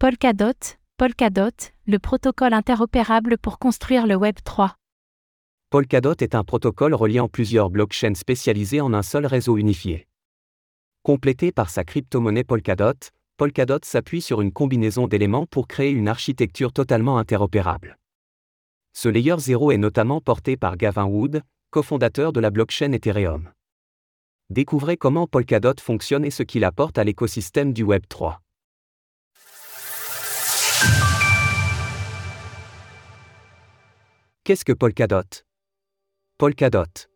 Polkadot, Polkadot, le protocole interopérable pour construire le Web 3. Polkadot est un protocole reliant plusieurs blockchains spécialisées en un seul réseau unifié. Complété par sa crypto-monnaie Polkadot, Polkadot s'appuie sur une combinaison d'éléments pour créer une architecture totalement interopérable. Ce layer 0 est notamment porté par Gavin Wood, cofondateur de la blockchain Ethereum. Découvrez comment Polkadot fonctionne et ce qu'il apporte à l'écosystème du Web 3. Qu'est-ce que Polkadot? Polkadot.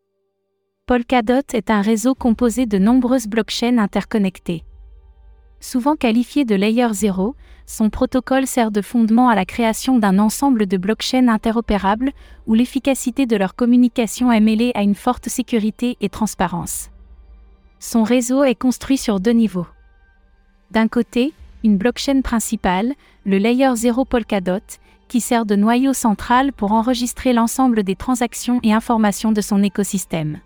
Polkadot est un réseau composé de nombreuses blockchains interconnectées. Souvent qualifié de Layer 0, son protocole sert de fondement à la création d'un ensemble de blockchains interopérables où l'efficacité de leur communication est mêlée à une forte sécurité et transparence. Son réseau est construit sur deux niveaux. D'un côté, une blockchain principale, le Layer 0 Polkadot, qui sert de noyau central pour enregistrer l'ensemble des transactions et informations de son écosystème.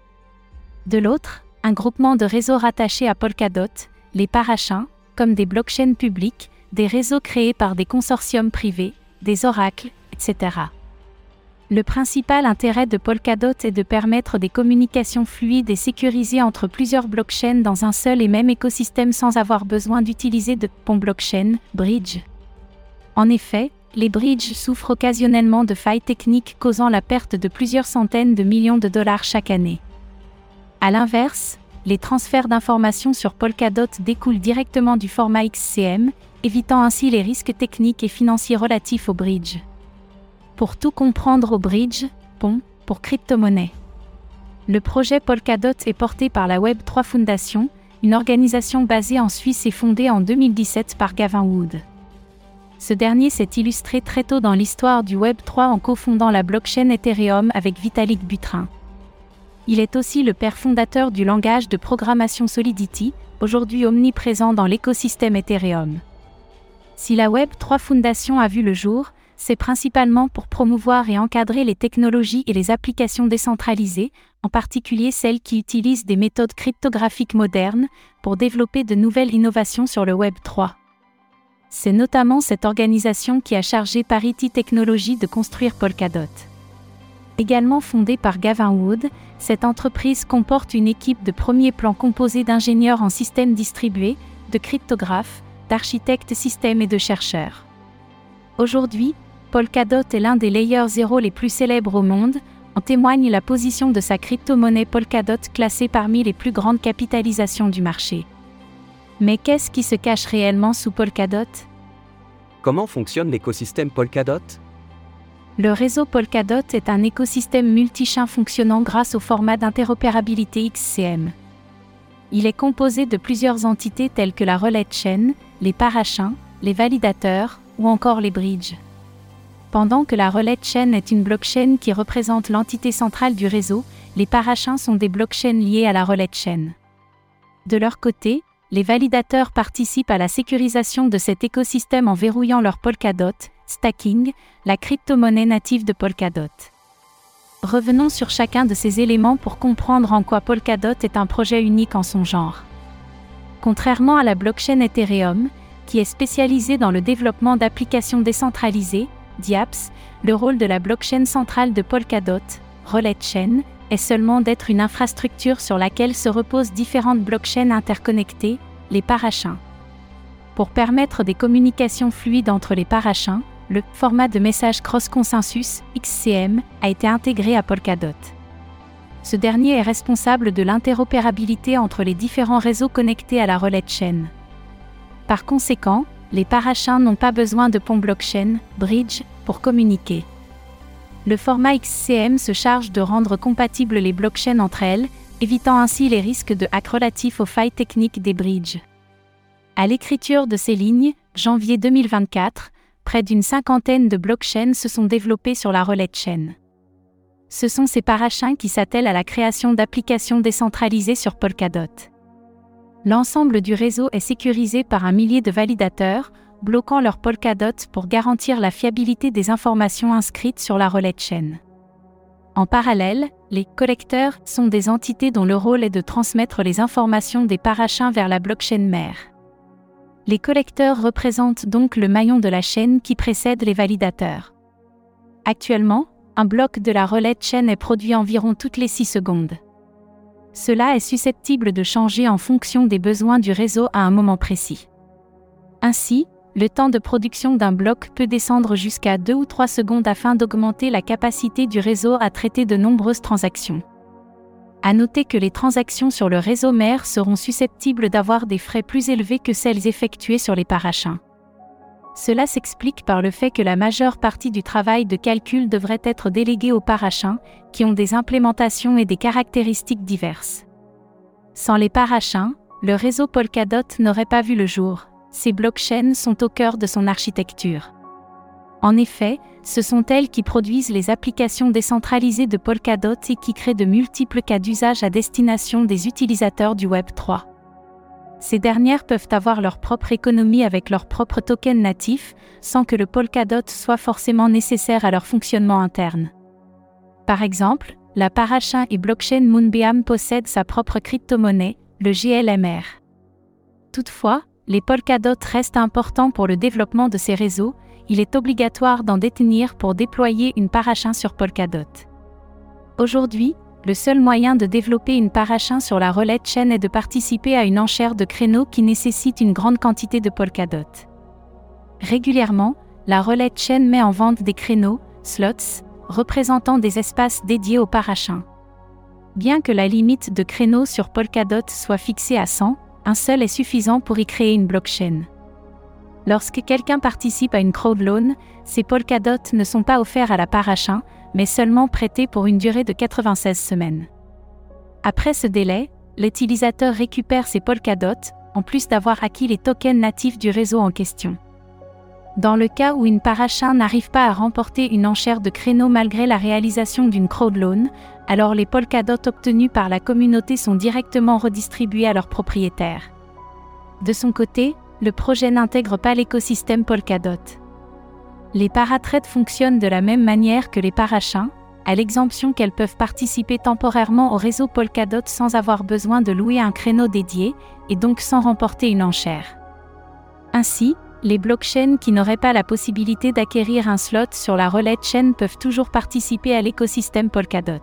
De l'autre, un groupement de réseaux rattachés à Polkadot, les parachins, comme des blockchains publiques, des réseaux créés par des consortiums privés, des oracles, etc. Le principal intérêt de Polkadot est de permettre des communications fluides et sécurisées entre plusieurs blockchains dans un seul et même écosystème sans avoir besoin d'utiliser de pont blockchain, bridge. En effet, les bridges souffrent occasionnellement de failles techniques causant la perte de plusieurs centaines de millions de dollars chaque année. A l'inverse, les transferts d'informations sur Polkadot découlent directement du format XCM, évitant ainsi les risques techniques et financiers relatifs au bridge. Pour tout comprendre au bridge, pont, pour crypto-monnaie. Le projet Polkadot est porté par la Web3 Foundation, une organisation basée en Suisse et fondée en 2017 par Gavin Wood. Ce dernier s'est illustré très tôt dans l'histoire du Web 3 en cofondant la blockchain Ethereum avec Vitalik Buterin. Il est aussi le père fondateur du langage de programmation Solidity, aujourd'hui omniprésent dans l'écosystème Ethereum. Si la Web 3 Foundation a vu le jour, c'est principalement pour promouvoir et encadrer les technologies et les applications décentralisées, en particulier celles qui utilisent des méthodes cryptographiques modernes, pour développer de nouvelles innovations sur le Web 3. C'est notamment cette organisation qui a chargé Parity Technologies de construire Polkadot. Également fondée par Gavin Wood, cette entreprise comporte une équipe de premier plan composée d'ingénieurs en systèmes distribués, de cryptographes, d'architectes systèmes et de chercheurs. Aujourd'hui, Polkadot est l'un des layers zéro les plus célèbres au monde, en témoigne la position de sa crypto-monnaie Polkadot classée parmi les plus grandes capitalisations du marché. Mais qu'est-ce qui se cache réellement sous Polkadot? Comment fonctionne l'écosystème Polkadot? Le réseau Polkadot est un écosystème multichain fonctionnant grâce au format d'interopérabilité XCM. Il est composé de plusieurs entités telles que la relais chain, les parachins, les validateurs ou encore les bridges. Pendant que la relais chain est une blockchain qui représente l'entité centrale du réseau, les parachins sont des blockchains liées à la relais chain. De leur côté, les validateurs participent à la sécurisation de cet écosystème en verrouillant leur Polkadot, stacking, la crypto-monnaie native de Polkadot. Revenons sur chacun de ces éléments pour comprendre en quoi Polkadot est un projet unique en son genre. Contrairement à la blockchain Ethereum, qui est spécialisée dans le développement d'applications décentralisées, DIAPS, le rôle de la blockchain centrale de Polkadot, Relay Chain, est seulement d'être une infrastructure sur laquelle se reposent différentes blockchains interconnectées, les parachins. Pour permettre des communications fluides entre les parachins, le format de message cross-consensus, XCM, a été intégré à Polkadot. Ce dernier est responsable de l'interopérabilité entre les différents réseaux connectés à la relais chain. Par conséquent, les parachins n'ont pas besoin de pont blockchain, bridge, pour communiquer. Le format XCM se charge de rendre compatibles les blockchains entre elles, évitant ainsi les risques de hack relatifs aux failles techniques des bridges. À l'écriture de ces lignes, janvier 2024, près d'une cinquantaine de blockchains se sont développées sur la relais chain. Ce sont ces parachins qui s'attellent à la création d'applications décentralisées sur Polkadot. L'ensemble du réseau est sécurisé par un millier de validateurs, bloquant leur Polkadot pour garantir la fiabilité des informations inscrites sur la relais chain. En parallèle, les collecteurs sont des entités dont le rôle est de transmettre les informations des parachins vers la blockchain mère. Les collecteurs représentent donc le maillon de la chaîne qui précède les validateurs. Actuellement, un bloc de la relais chaîne est produit environ toutes les 6 secondes. Cela est susceptible de changer en fonction des besoins du réseau à un moment précis. Ainsi, le temps de production d'un bloc peut descendre jusqu'à 2 ou 3 secondes afin d'augmenter la capacité du réseau à traiter de nombreuses transactions. À noter que les transactions sur le réseau mère seront susceptibles d'avoir des frais plus élevés que celles effectuées sur les parachins. Cela s'explique par le fait que la majeure partie du travail de calcul devrait être déléguée aux parachins, qui ont des implémentations et des caractéristiques diverses. Sans les parachins, le réseau Polkadot n'aurait pas vu le jour. Ces blockchains sont au cœur de son architecture. En effet, ce sont elles qui produisent les applications décentralisées de Polkadot et qui créent de multiples cas d'usage à destination des utilisateurs du Web 3. Ces dernières peuvent avoir leur propre économie avec leurs propres tokens natifs, sans que le Polkadot soit forcément nécessaire à leur fonctionnement interne. Par exemple, la parachain et blockchain Moonbeam possède sa propre crypto-monnaie, le GLMR. Toutefois, les Polkadot restent importants pour le développement de ces réseaux, il est obligatoire d'en détenir pour déployer une parachin sur Polkadot. Aujourd'hui, le seul moyen de développer une parachin sur la relais chaîne est de participer à une enchère de créneaux qui nécessite une grande quantité de Polkadot. Régulièrement, la relais chaîne met en vente des créneaux, slots, représentant des espaces dédiés aux parachins. Bien que la limite de créneaux sur Polkadot soit fixée à 100, un seul est suffisant pour y créer une blockchain. Lorsque quelqu'un participe à une crowd loan, ces Polkadot ne sont pas offerts à la parachin, mais seulement prêtés pour une durée de 96 semaines. Après ce délai, l'utilisateur récupère ses Polkadot, en plus d'avoir acquis les tokens natifs du réseau en question. Dans le cas où une parachin n'arrive pas à remporter une enchère de créneaux malgré la réalisation d'une crowd loan, alors les Polkadot obtenus par la communauté sont directement redistribués à leurs propriétaires. De son côté, le projet n'intègre pas l'écosystème Polkadot. Les paratraites fonctionnent de la même manière que les parachins, à l'exemption qu'elles peuvent participer temporairement au réseau Polkadot sans avoir besoin de louer un créneau dédié, et donc sans remporter une enchère. Ainsi, les blockchains qui n'auraient pas la possibilité d'acquérir un slot sur la relais chain peuvent toujours participer à l'écosystème Polkadot.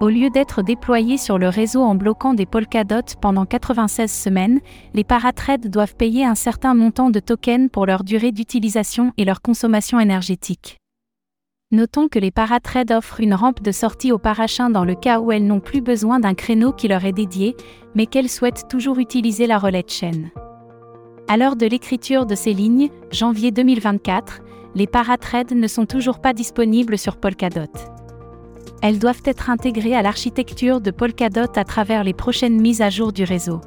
Au lieu d'être déployés sur le réseau en bloquant des Polkadot pendant 96 semaines, les paratrades doivent payer un certain montant de tokens pour leur durée d'utilisation et leur consommation énergétique. Notons que les paratrades offrent une rampe de sortie aux parachins dans le cas où elles n'ont plus besoin d'un créneau qui leur est dédié, mais qu'elles souhaitent toujours utiliser la relais chaîne. À l'heure de l'écriture de ces lignes, janvier 2024, les paratrades ne sont toujours pas disponibles sur Polkadot elles doivent être intégrées à l'architecture de Polkadot à travers les prochaines mises à jour du réseau.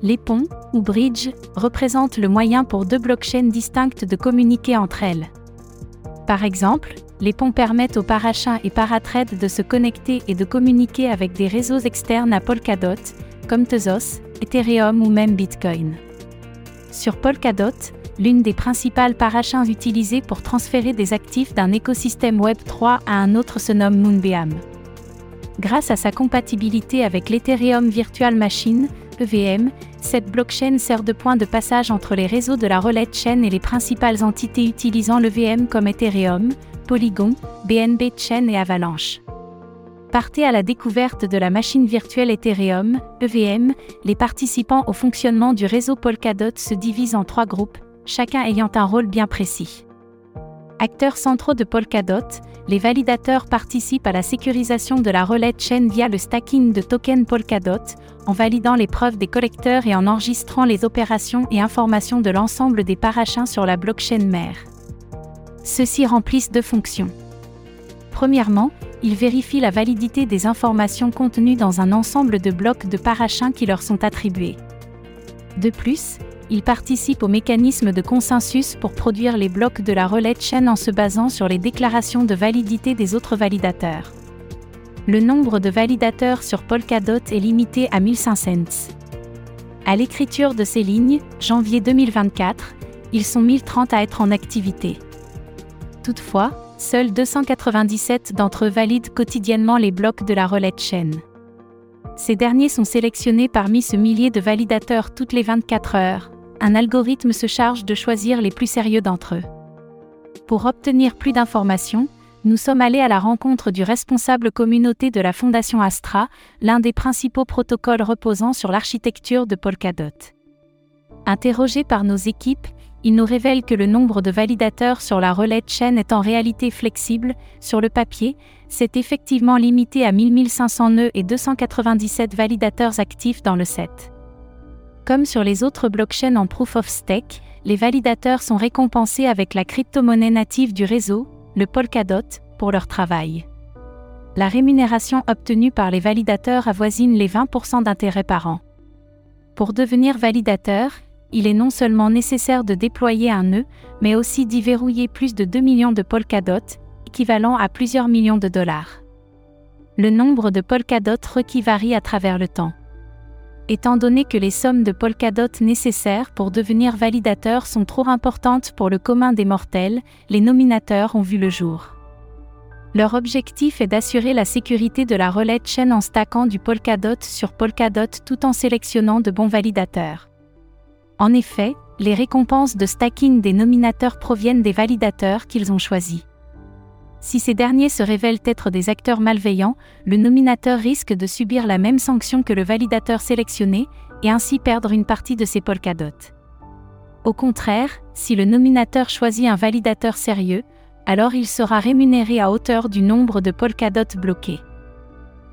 Les ponts, ou bridges, représentent le moyen pour deux blockchains distinctes de communiquer entre elles. Par exemple, les ponts permettent aux parachins et paratrades de se connecter et de communiquer avec des réseaux externes à Polkadot, comme Tezos, Ethereum ou même Bitcoin. Sur Polkadot, l'une des principales parachins utilisées pour transférer des actifs d'un écosystème Web3 à un autre se nomme Moonbeam. Grâce à sa compatibilité avec l'Ethereum Virtual Machine, EVM, cette blockchain sert de point de passage entre les réseaux de la relais chain et les principales entités utilisant l'EVM comme Ethereum, Polygon, BNB Chain et Avalanche. Partez à la découverte de la machine virtuelle Ethereum, EVM, les participants au fonctionnement du réseau Polkadot se divisent en trois groupes, chacun ayant un rôle bien précis. Acteurs centraux de Polkadot, les validateurs participent à la sécurisation de la relais chain via le stacking de tokens Polkadot, en validant les preuves des collecteurs et en enregistrant les opérations et informations de l'ensemble des parachins sur la blockchain mère. Ceux-ci remplissent deux fonctions. Premièrement, ils vérifient la validité des informations contenues dans un ensemble de blocs de parachins qui leur sont attribués. De plus, il participe au mécanisme de consensus pour produire les blocs de la relais chain en se basant sur les déclarations de validité des autres validateurs. Le nombre de validateurs sur Polkadot est limité à 1500. À l'écriture de ces lignes, janvier 2024, ils sont 1030 à être en activité. Toutefois, seuls 297 d'entre eux valident quotidiennement les blocs de la relais chain. Ces derniers sont sélectionnés parmi ce millier de validateurs toutes les 24 heures, un algorithme se charge de choisir les plus sérieux d'entre eux. Pour obtenir plus d'informations, nous sommes allés à la rencontre du responsable communauté de la Fondation Astra, l'un des principaux protocoles reposant sur l'architecture de Polkadot. Interrogé par nos équipes, il nous révèle que le nombre de validateurs sur la relais chaîne est en réalité flexible, sur le papier, c'est effectivement limité à 1500 nœuds et 297 validateurs actifs dans le set. Comme sur les autres blockchains en proof of stake, les validateurs sont récompensés avec la crypto-monnaie native du réseau, le Polkadot, pour leur travail. La rémunération obtenue par les validateurs avoisine les 20% d'intérêt par an. Pour devenir validateur, il est non seulement nécessaire de déployer un nœud, mais aussi d'y verrouiller plus de 2 millions de Polkadot, équivalent à plusieurs millions de dollars. Le nombre de Polkadot requis varie à travers le temps. Étant donné que les sommes de Polkadot nécessaires pour devenir validateur sont trop importantes pour le commun des mortels, les nominateurs ont vu le jour. Leur objectif est d'assurer la sécurité de la relais chaîne en stackant du Polkadot sur Polkadot tout en sélectionnant de bons validateurs. En effet, les récompenses de stacking des nominateurs proviennent des validateurs qu'ils ont choisis. Si ces derniers se révèlent être des acteurs malveillants, le nominateur risque de subir la même sanction que le validateur sélectionné, et ainsi perdre une partie de ses polkadots. Au contraire, si le nominateur choisit un validateur sérieux, alors il sera rémunéré à hauteur du nombre de polkadots bloqués.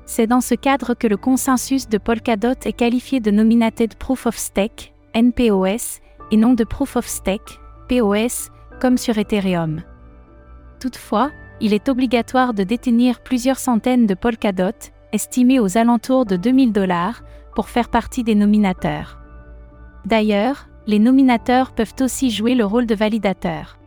C'est dans ce cadre que le consensus de Polkadot est qualifié de Nominated Proof of Stake, NPOS, et non de Proof of Stake, POS, comme sur Ethereum. Toutefois, il est obligatoire de détenir plusieurs centaines de Polkadot, estimés aux alentours de 2000 dollars, pour faire partie des nominateurs. D'ailleurs, les nominateurs peuvent aussi jouer le rôle de validateurs.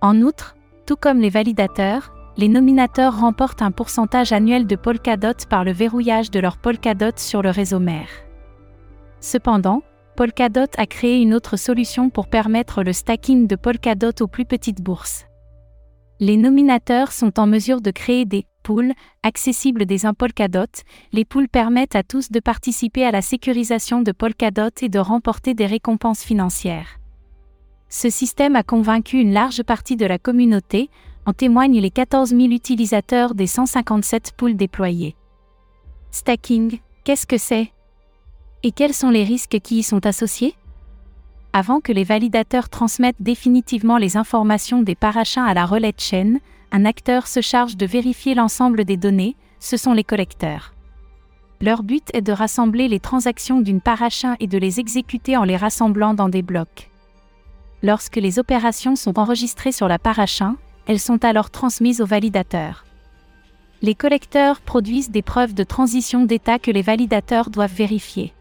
En outre, tout comme les validateurs, les nominateurs remportent un pourcentage annuel de Polkadot par le verrouillage de leurs Polkadot sur le réseau mère. Cependant, Polkadot a créé une autre solution pour permettre le stacking de Polkadot aux plus petites bourses. Les nominateurs sont en mesure de créer des pools accessibles des Polkadot. Les pools permettent à tous de participer à la sécurisation de Polkadot et de remporter des récompenses financières. Ce système a convaincu une large partie de la communauté, en témoignent les 14 000 utilisateurs des 157 pools déployés. Stacking, qu'est-ce que c'est? Et quels sont les risques qui y sont associés? Avant que les validateurs transmettent définitivement les informations des parachins à la relais chaîne, un acteur se charge de vérifier l'ensemble des données, ce sont les collecteurs. Leur but est de rassembler les transactions d'une parachin et de les exécuter en les rassemblant dans des blocs. Lorsque les opérations sont enregistrées sur la parachin, elles sont alors transmises aux validateurs. Les collecteurs produisent des preuves de transition d'état que les validateurs doivent vérifier.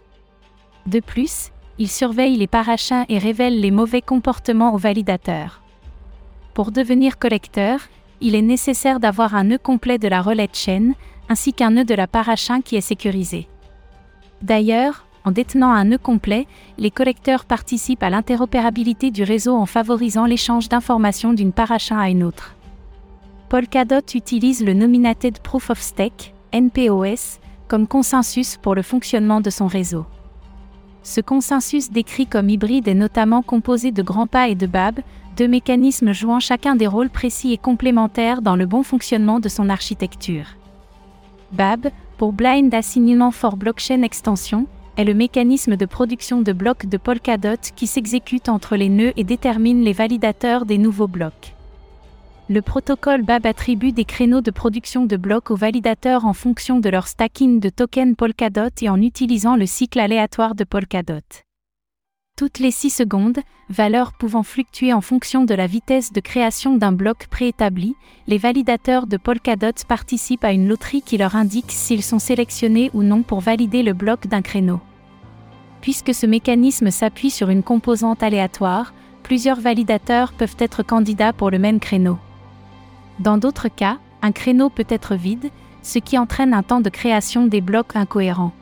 De plus, il surveille les parachins et révèle les mauvais comportements aux validateurs. Pour devenir collecteur, il est nécessaire d'avoir un nœud complet de la relais de chaîne, ainsi qu'un nœud de la parachin qui est sécurisé. D'ailleurs, en détenant un nœud complet, les collecteurs participent à l'interopérabilité du réseau en favorisant l'échange d'informations d'une parachin à une autre. Polkadot utilise le Nominated Proof of Stake, NPOS, comme consensus pour le fonctionnement de son réseau. Ce consensus décrit comme hybride est notamment composé de grands pas et de BAB, deux mécanismes jouant chacun des rôles précis et complémentaires dans le bon fonctionnement de son architecture. BAB, pour Blind Assignment for Blockchain Extension, est le mécanisme de production de blocs de Polkadot qui s'exécute entre les nœuds et détermine les validateurs des nouveaux blocs. Le protocole BAB attribue des créneaux de production de blocs aux validateurs en fonction de leur stacking de tokens Polkadot et en utilisant le cycle aléatoire de Polkadot. Toutes les 6 secondes, valeur pouvant fluctuer en fonction de la vitesse de création d'un bloc préétabli, les validateurs de Polkadot participent à une loterie qui leur indique s'ils sont sélectionnés ou non pour valider le bloc d'un créneau. Puisque ce mécanisme s'appuie sur une composante aléatoire, plusieurs validateurs peuvent être candidats pour le même créneau. Dans d'autres cas, un créneau peut être vide, ce qui entraîne un temps de création des blocs incohérents.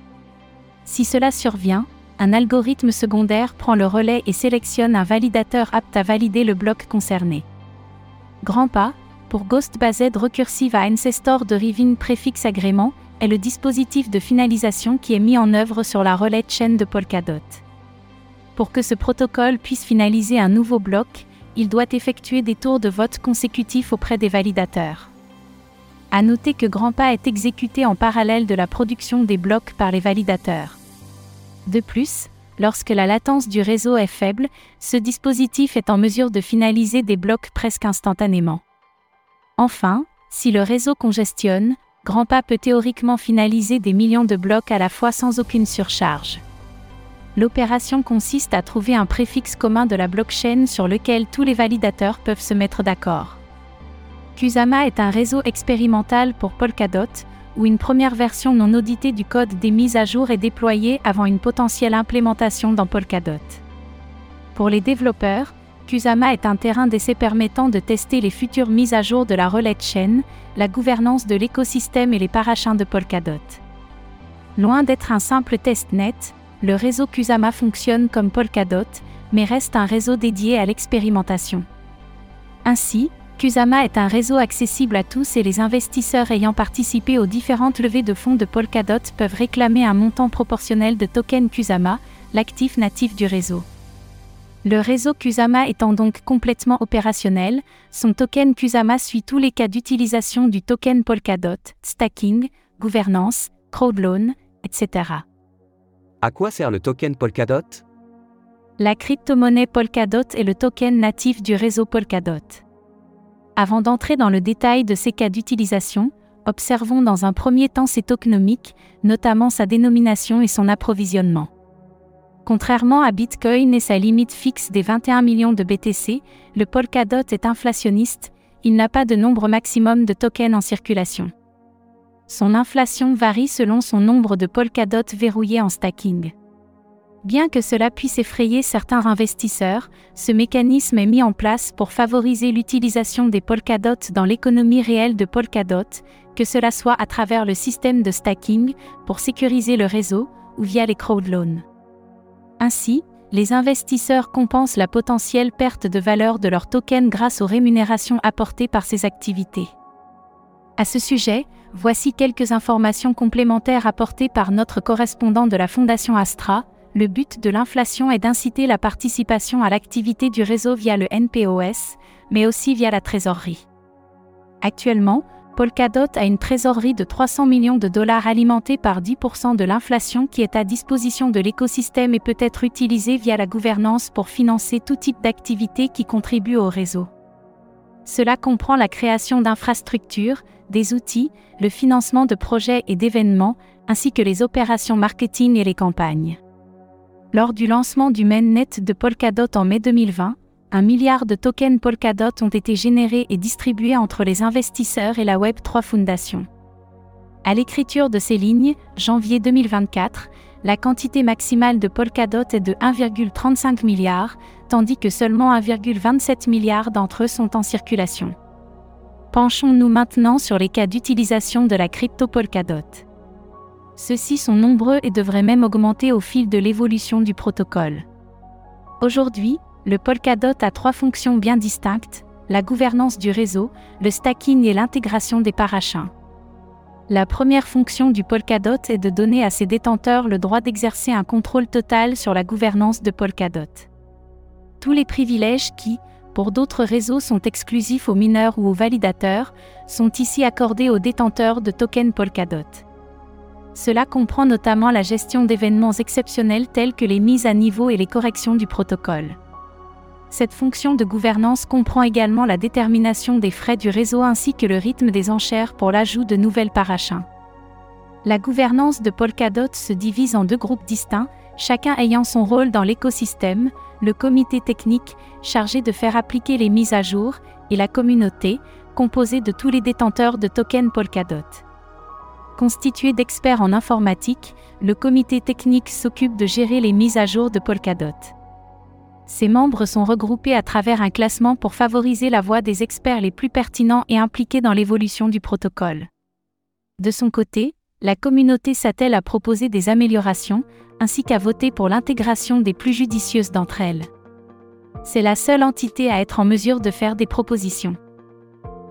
Si cela survient, un algorithme secondaire prend le relais et sélectionne un validateur apte à valider le bloc concerné. Grand pas, pour Ghost Based Recursive à Ancestor de Prefix Agrément, est le dispositif de finalisation qui est mis en œuvre sur la relais chaîne de Polkadot. Pour que ce protocole puisse finaliser un nouveau bloc, il doit effectuer des tours de vote consécutifs auprès des validateurs. À noter que grand pas est exécuté en parallèle de la production des blocs par les validateurs. De plus, lorsque la latence du réseau est faible, ce dispositif est en mesure de finaliser des blocs presque instantanément. Enfin, si le réseau congestionne, Grandpa peut théoriquement finaliser des millions de blocs à la fois sans aucune surcharge. L'opération consiste à trouver un préfixe commun de la blockchain sur lequel tous les validateurs peuvent se mettre d'accord. Kusama est un réseau expérimental pour Polkadot, où une première version non auditée du code des mises à jour est déployée avant une potentielle implémentation dans Polkadot. Pour les développeurs, Kusama est un terrain d'essai permettant de tester les futures mises à jour de la relais chain, la gouvernance de l'écosystème et les parachins de Polkadot. Loin d'être un simple testnet, le réseau Kusama fonctionne comme Polkadot, mais reste un réseau dédié à l'expérimentation. Ainsi, Kusama est un réseau accessible à tous et les investisseurs ayant participé aux différentes levées de fonds de Polkadot peuvent réclamer un montant proportionnel de token Kusama, l'actif natif du réseau. Le réseau Kusama étant donc complètement opérationnel, son token Kusama suit tous les cas d'utilisation du token Polkadot, stacking, gouvernance, crowdloan, etc. À quoi sert le token Polkadot? La crypto-monnaie Polkadot est le token natif du réseau Polkadot. Avant d'entrer dans le détail de ces cas d'utilisation, observons dans un premier temps ses tokenomiques, notamment sa dénomination et son approvisionnement. Contrairement à Bitcoin et sa limite fixe des 21 millions de BTC, le Polkadot est inflationniste, il n'a pas de nombre maximum de tokens en circulation. Son inflation varie selon son nombre de Polkadot verrouillés en stacking. Bien que cela puisse effrayer certains investisseurs, ce mécanisme est mis en place pour favoriser l'utilisation des Polkadot dans l'économie réelle de Polkadot, que cela soit à travers le système de stacking, pour sécuriser le réseau, ou via les crowdloans. Ainsi, les investisseurs compensent la potentielle perte de valeur de leurs tokens grâce aux rémunérations apportées par ces activités. À ce sujet, voici quelques informations complémentaires apportées par notre correspondant de la Fondation Astra. Le but de l'inflation est d'inciter la participation à l'activité du réseau via le NPOS, mais aussi via la trésorerie. Actuellement, Polkadot a une trésorerie de 300 millions de dollars alimentée par 10% de l'inflation qui est à disposition de l'écosystème et peut être utilisée via la gouvernance pour financer tout type d'activité qui contribue au réseau. Cela comprend la création d'infrastructures, des outils, le financement de projets et d'événements, ainsi que les opérations marketing et les campagnes. Lors du lancement du mainnet de Polkadot en mai 2020, un milliard de tokens Polkadot ont été générés et distribués entre les investisseurs et la Web3 Foundation. À l'écriture de ces lignes, janvier 2024, la quantité maximale de Polkadot est de 1,35 milliard, tandis que seulement 1,27 milliard d'entre eux sont en circulation. Penchons-nous maintenant sur les cas d'utilisation de la crypto Polkadot. Ceux-ci sont nombreux et devraient même augmenter au fil de l'évolution du protocole. Aujourd'hui, le Polkadot a trois fonctions bien distinctes, la gouvernance du réseau, le stacking et l'intégration des parachins. La première fonction du Polkadot est de donner à ses détenteurs le droit d'exercer un contrôle total sur la gouvernance de Polkadot. Tous les privilèges qui, pour d'autres réseaux sont exclusifs aux mineurs ou aux validateurs, sont ici accordés aux détenteurs de tokens Polkadot. Cela comprend notamment la gestion d'événements exceptionnels tels que les mises à niveau et les corrections du protocole. Cette fonction de gouvernance comprend également la détermination des frais du réseau ainsi que le rythme des enchères pour l'ajout de nouvelles parachins. La gouvernance de Polkadot se divise en deux groupes distincts, chacun ayant son rôle dans l'écosystème, le comité technique, chargé de faire appliquer les mises à jour, et la communauté, composée de tous les détenteurs de tokens Polkadot. Constitué d'experts en informatique, le comité technique s'occupe de gérer les mises à jour de Polkadot. Ses membres sont regroupés à travers un classement pour favoriser la voix des experts les plus pertinents et impliqués dans l'évolution du protocole. De son côté, la communauté s'attelle à proposer des améliorations, ainsi qu'à voter pour l'intégration des plus judicieuses d'entre elles. C'est la seule entité à être en mesure de faire des propositions.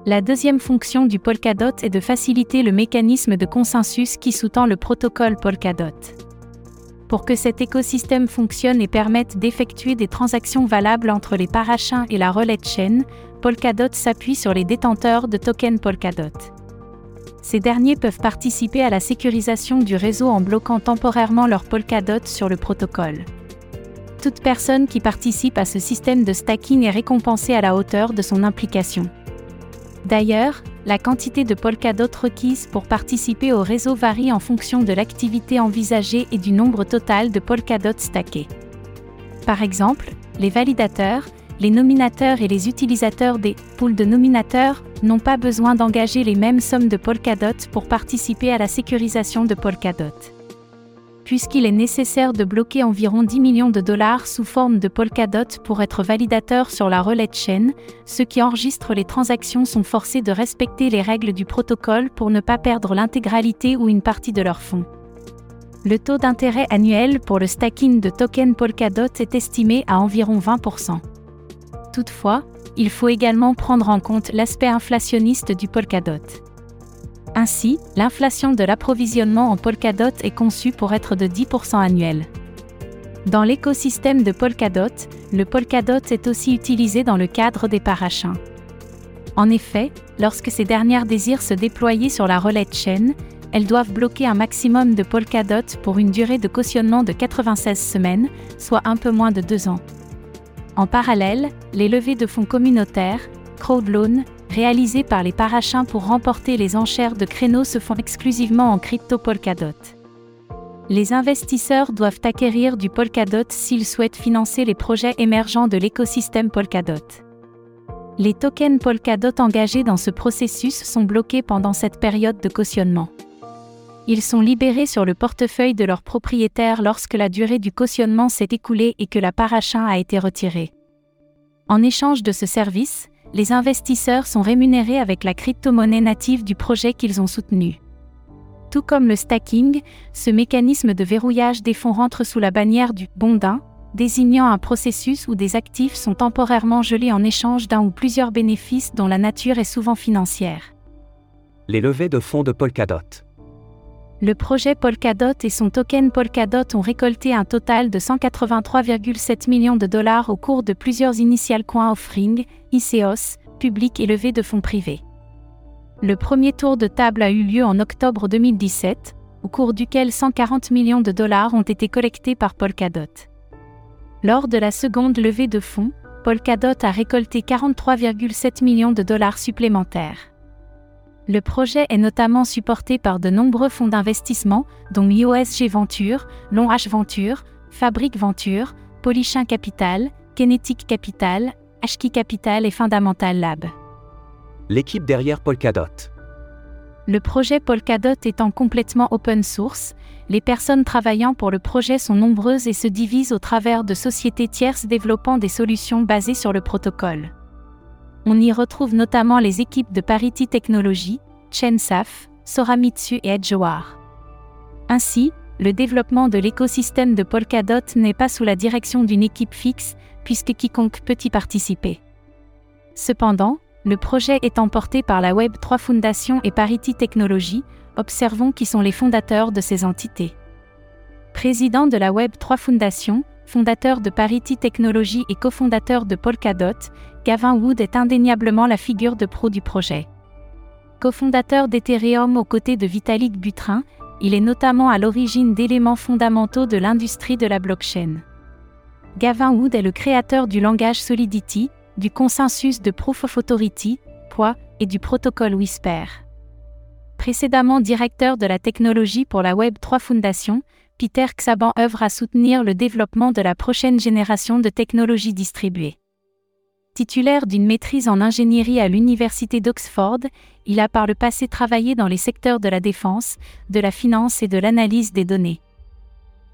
La deuxième fonction du Polkadot est de faciliter le mécanisme de consensus qui sous-tend le protocole Polkadot. Pour que cet écosystème fonctionne et permette d'effectuer des transactions valables entre les parachins et la relais de chaîne, Polkadot s'appuie sur les détenteurs de tokens Polkadot. Ces derniers peuvent participer à la sécurisation du réseau en bloquant temporairement leur Polkadot sur le protocole. Toute personne qui participe à ce système de stacking est récompensée à la hauteur de son implication. D'ailleurs, la quantité de Polkadot requise pour participer au réseau varie en fonction de l'activité envisagée et du nombre total de Polkadot stackés. Par exemple, les validateurs, les nominateurs et les utilisateurs des pools de nominateurs n'ont pas besoin d'engager les mêmes sommes de Polkadot pour participer à la sécurisation de Polkadot puisqu'il est nécessaire de bloquer environ 10 millions de dollars sous forme de Polkadot pour être validateur sur la relais chaîne, ceux qui enregistrent les transactions sont forcés de respecter les règles du protocole pour ne pas perdre l'intégralité ou une partie de leurs fonds. Le taux d'intérêt annuel pour le stacking de tokens Polkadot est estimé à environ 20%. Toutefois, il faut également prendre en compte l'aspect inflationniste du Polkadot. Ainsi, l'inflation de l'approvisionnement en Polkadot est conçue pour être de 10% annuel. Dans l'écosystème de Polkadot, le Polkadot est aussi utilisé dans le cadre des parachins. En effet, lorsque ces dernières désirent se déployer sur la relais chaîne, elles doivent bloquer un maximum de Polkadot pour une durée de cautionnement de 96 semaines, soit un peu moins de deux ans. En parallèle, les levées de fonds communautaires, crowdloan, réalisés par les parachins pour remporter les enchères de créneaux se font exclusivement en crypto Polkadot. Les investisseurs doivent acquérir du Polkadot s'ils souhaitent financer les projets émergents de l'écosystème Polkadot. Les tokens Polkadot engagés dans ce processus sont bloqués pendant cette période de cautionnement. Ils sont libérés sur le portefeuille de leur propriétaire lorsque la durée du cautionnement s'est écoulée et que la parachin a été retirée. En échange de ce service, les investisseurs sont rémunérés avec la crypto-monnaie native du projet qu'ils ont soutenu. Tout comme le stacking, ce mécanisme de verrouillage des fonds rentre sous la bannière du bondin, désignant un processus où des actifs sont temporairement gelés en échange d'un ou plusieurs bénéfices dont la nature est souvent financière. Les levées de fonds de Polkadot. Le projet Polkadot et son token Polkadot ont récolté un total de 183,7 millions de dollars au cours de plusieurs initial coin offering, ICOs, publics et levées de fonds privés. Le premier tour de table a eu lieu en octobre 2017, au cours duquel 140 millions de dollars ont été collectés par Polkadot. Lors de la seconde levée de fonds, Polkadot a récolté 43,7 millions de dollars supplémentaires. Le projet est notamment supporté par de nombreux fonds d'investissement, dont IOSG Venture, Long H Venture, Fabric Venture, Polychin Capital, Kinetic Capital, HKI Capital et Fundamental Lab. L'équipe derrière Polkadot. Le projet Polkadot étant complètement open source, les personnes travaillant pour le projet sont nombreuses et se divisent au travers de sociétés tierces développant des solutions basées sur le protocole. On y retrouve notamment les équipes de Parity Technology, Chensaf, Soramitsu et Edgewar. Ainsi, le développement de l'écosystème de Polkadot n'est pas sous la direction d'une équipe fixe, puisque quiconque peut y participer. Cependant, le projet est emporté par la Web3 Foundation et Parity Technology, observons qui sont les fondateurs de ces entités. Président de la Web3 Foundation, fondateur de Parity Technology et cofondateur de Polkadot, Gavin Wood est indéniablement la figure de pro du projet. Cofondateur d'Ethereum aux côtés de Vitalik Buterin, il est notamment à l'origine d'éléments fondamentaux de l'industrie de la blockchain. Gavin Wood est le créateur du langage Solidity, du consensus de Proof of Authority, POI, et du protocole Whisper. Précédemment directeur de la technologie pour la Web3 Foundation, Peter Xaban œuvre à soutenir le développement de la prochaine génération de technologies distribuées. Titulaire d'une maîtrise en ingénierie à l'Université d'Oxford, il a par le passé travaillé dans les secteurs de la défense, de la finance et de l'analyse des données.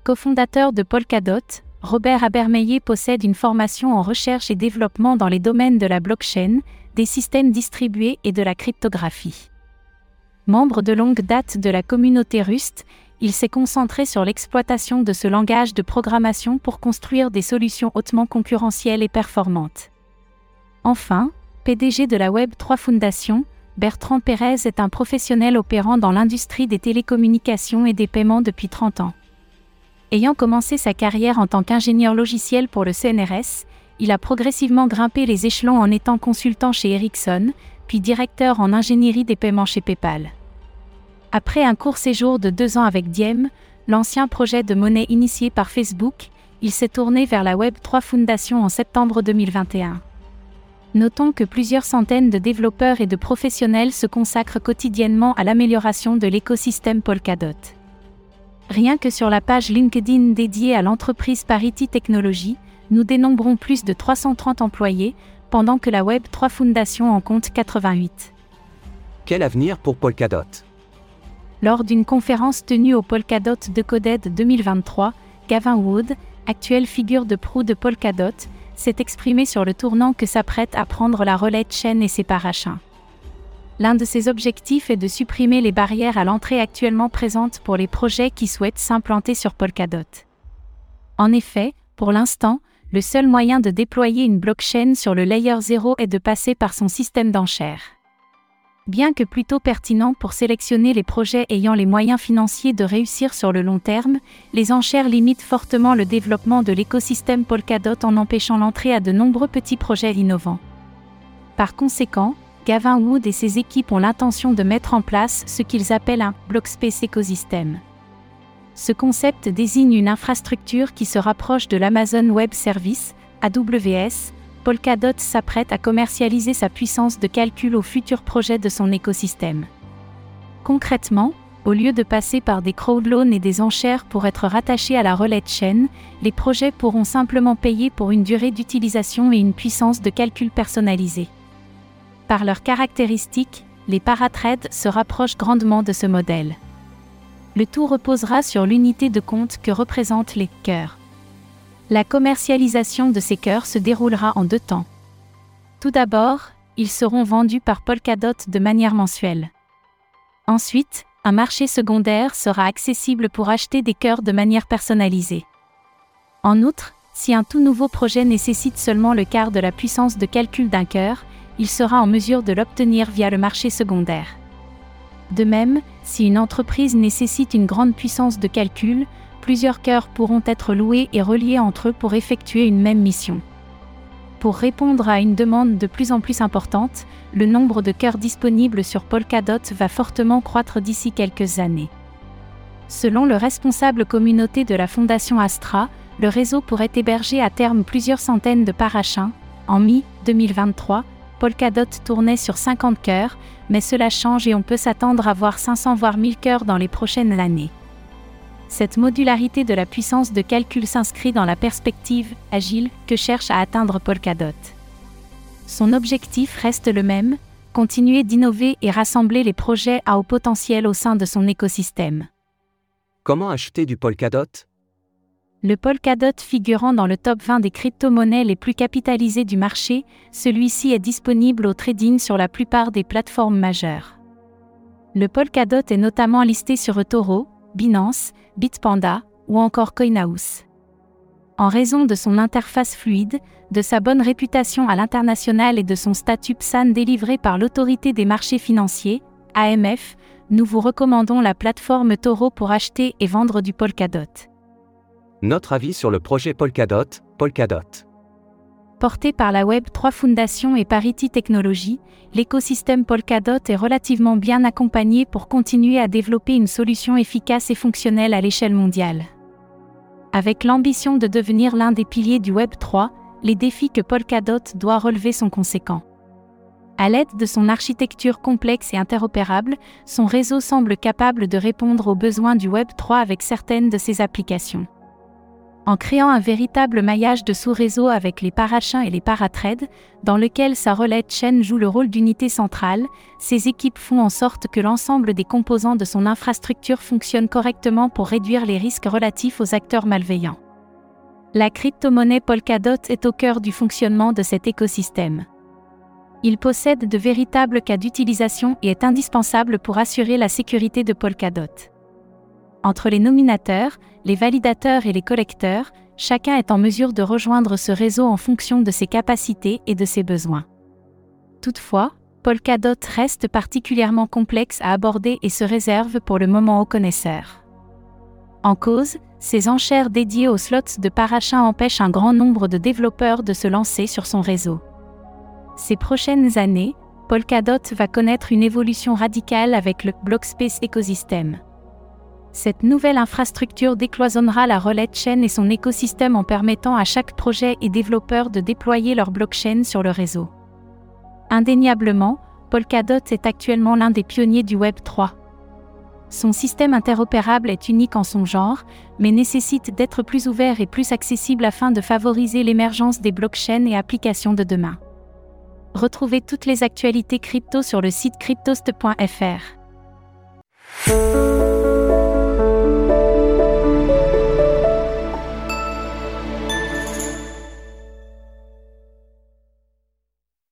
Cofondateur de Polkadot, Robert Abermeyer possède une formation en recherche et développement dans les domaines de la blockchain, des systèmes distribués et de la cryptographie. Membre de longue date de la communauté Rust, il s'est concentré sur l'exploitation de ce langage de programmation pour construire des solutions hautement concurrentielles et performantes. Enfin, PDG de la Web3 Foundation, Bertrand Pérez est un professionnel opérant dans l'industrie des télécommunications et des paiements depuis 30 ans. Ayant commencé sa carrière en tant qu'ingénieur logiciel pour le CNRS, il a progressivement grimpé les échelons en étant consultant chez Ericsson, puis directeur en ingénierie des paiements chez PayPal. Après un court séjour de deux ans avec Diem, l'ancien projet de monnaie initié par Facebook, il s'est tourné vers la Web3 Foundation en septembre 2021. Notons que plusieurs centaines de développeurs et de professionnels se consacrent quotidiennement à l'amélioration de l'écosystème Polkadot. Rien que sur la page LinkedIn dédiée à l'entreprise Parity Technologies, nous dénombrons plus de 330 employés, pendant que la Web3 Foundation en compte 88. Quel avenir pour Polkadot? Lors d'une conférence tenue au Polkadot de Coded 2023, Gavin Wood, actuelle figure de proue de Polkadot, s'est exprimé sur le tournant que s'apprête à prendre la relais chaîne et ses parachins. L'un de ses objectifs est de supprimer les barrières à l'entrée actuellement présentes pour les projets qui souhaitent s'implanter sur Polkadot. En effet, pour l'instant, le seul moyen de déployer une blockchain sur le layer 0 est de passer par son système d'enchères. Bien que plutôt pertinent pour sélectionner les projets ayant les moyens financiers de réussir sur le long terme, les enchères limitent fortement le développement de l'écosystème Polkadot en empêchant l'entrée à de nombreux petits projets innovants. Par conséquent, Gavin Wood et ses équipes ont l'intention de mettre en place ce qu'ils appellent un Blockspace Ecosystem. Ce concept désigne une infrastructure qui se rapproche de l'Amazon Web Service, AWS. Polkadot s'apprête à commercialiser sa puissance de calcul au futur projet de son écosystème. Concrètement, au lieu de passer par des crowdloans et des enchères pour être rattachés à la relais de chaîne, les projets pourront simplement payer pour une durée d'utilisation et une puissance de calcul personnalisée. Par leurs caractéristiques, les paratrades se rapprochent grandement de ce modèle. Le tout reposera sur l'unité de compte que représentent les cœurs. La commercialisation de ces cœurs se déroulera en deux temps. Tout d'abord, ils seront vendus par Polkadot de manière mensuelle. Ensuite, un marché secondaire sera accessible pour acheter des cœurs de manière personnalisée. En outre, si un tout nouveau projet nécessite seulement le quart de la puissance de calcul d'un cœur, il sera en mesure de l'obtenir via le marché secondaire. De même, si une entreprise nécessite une grande puissance de calcul, plusieurs cœurs pourront être loués et reliés entre eux pour effectuer une même mission. Pour répondre à une demande de plus en plus importante, le nombre de cœurs disponibles sur Polkadot va fortement croître d'ici quelques années. Selon le responsable communauté de la fondation Astra, le réseau pourrait héberger à terme plusieurs centaines de parachins. En mi-2023, Polkadot tournait sur 50 cœurs, mais cela change et on peut s'attendre à voir 500 voire 1000 cœurs dans les prochaines années. Cette modularité de la puissance de calcul s'inscrit dans la perspective agile que cherche à atteindre Polkadot. Son objectif reste le même, continuer d'innover et rassembler les projets à haut potentiel au sein de son écosystème. Comment acheter du Polkadot? Le Polkadot figurant dans le top 20 des crypto-monnaies les plus capitalisées du marché, celui-ci est disponible au trading sur la plupart des plateformes majeures. Le Polkadot est notamment listé sur eToro, Binance, Bitpanda ou encore CoinHouse. En raison de son interface fluide, de sa bonne réputation à l'international et de son statut PSAN délivré par l'autorité des marchés financiers, AMF, nous vous recommandons la plateforme Toro pour acheter et vendre du Polkadot. Notre avis sur le projet Polkadot, Polkadot. Porté par la Web3 Foundation et Parity Technologies, l'écosystème Polkadot est relativement bien accompagné pour continuer à développer une solution efficace et fonctionnelle à l'échelle mondiale. Avec l'ambition de devenir l'un des piliers du Web3, les défis que Polkadot doit relever sont conséquents. À l'aide de son architecture complexe et interopérable, son réseau semble capable de répondre aux besoins du Web3 avec certaines de ses applications en créant un véritable maillage de sous-réseaux avec les parachins et les paratrades, dans lequel sa relais chaîne joue le rôle d'unité centrale, ces équipes font en sorte que l'ensemble des composants de son infrastructure fonctionnent correctement pour réduire les risques relatifs aux acteurs malveillants. La crypto-monnaie Polkadot est au cœur du fonctionnement de cet écosystème. Il possède de véritables cas d'utilisation et est indispensable pour assurer la sécurité de Polkadot. Entre les nominateurs, les validateurs et les collecteurs, chacun est en mesure de rejoindre ce réseau en fonction de ses capacités et de ses besoins. Toutefois, Polkadot reste particulièrement complexe à aborder et se réserve pour le moment aux connaisseurs. En cause, ces enchères dédiées aux slots de parachain empêchent un grand nombre de développeurs de se lancer sur son réseau. Ces prochaines années, Polkadot va connaître une évolution radicale avec le Blockspace Ecosystem. Cette nouvelle infrastructure décloisonnera la relais chain et son écosystème en permettant à chaque projet et développeur de déployer leur blockchain sur le réseau. Indéniablement, Polkadot est actuellement l'un des pionniers du Web 3. Son système interopérable est unique en son genre, mais nécessite d'être plus ouvert et plus accessible afin de favoriser l'émergence des blockchains et applications de demain. Retrouvez toutes les actualités crypto sur le site cryptost.fr.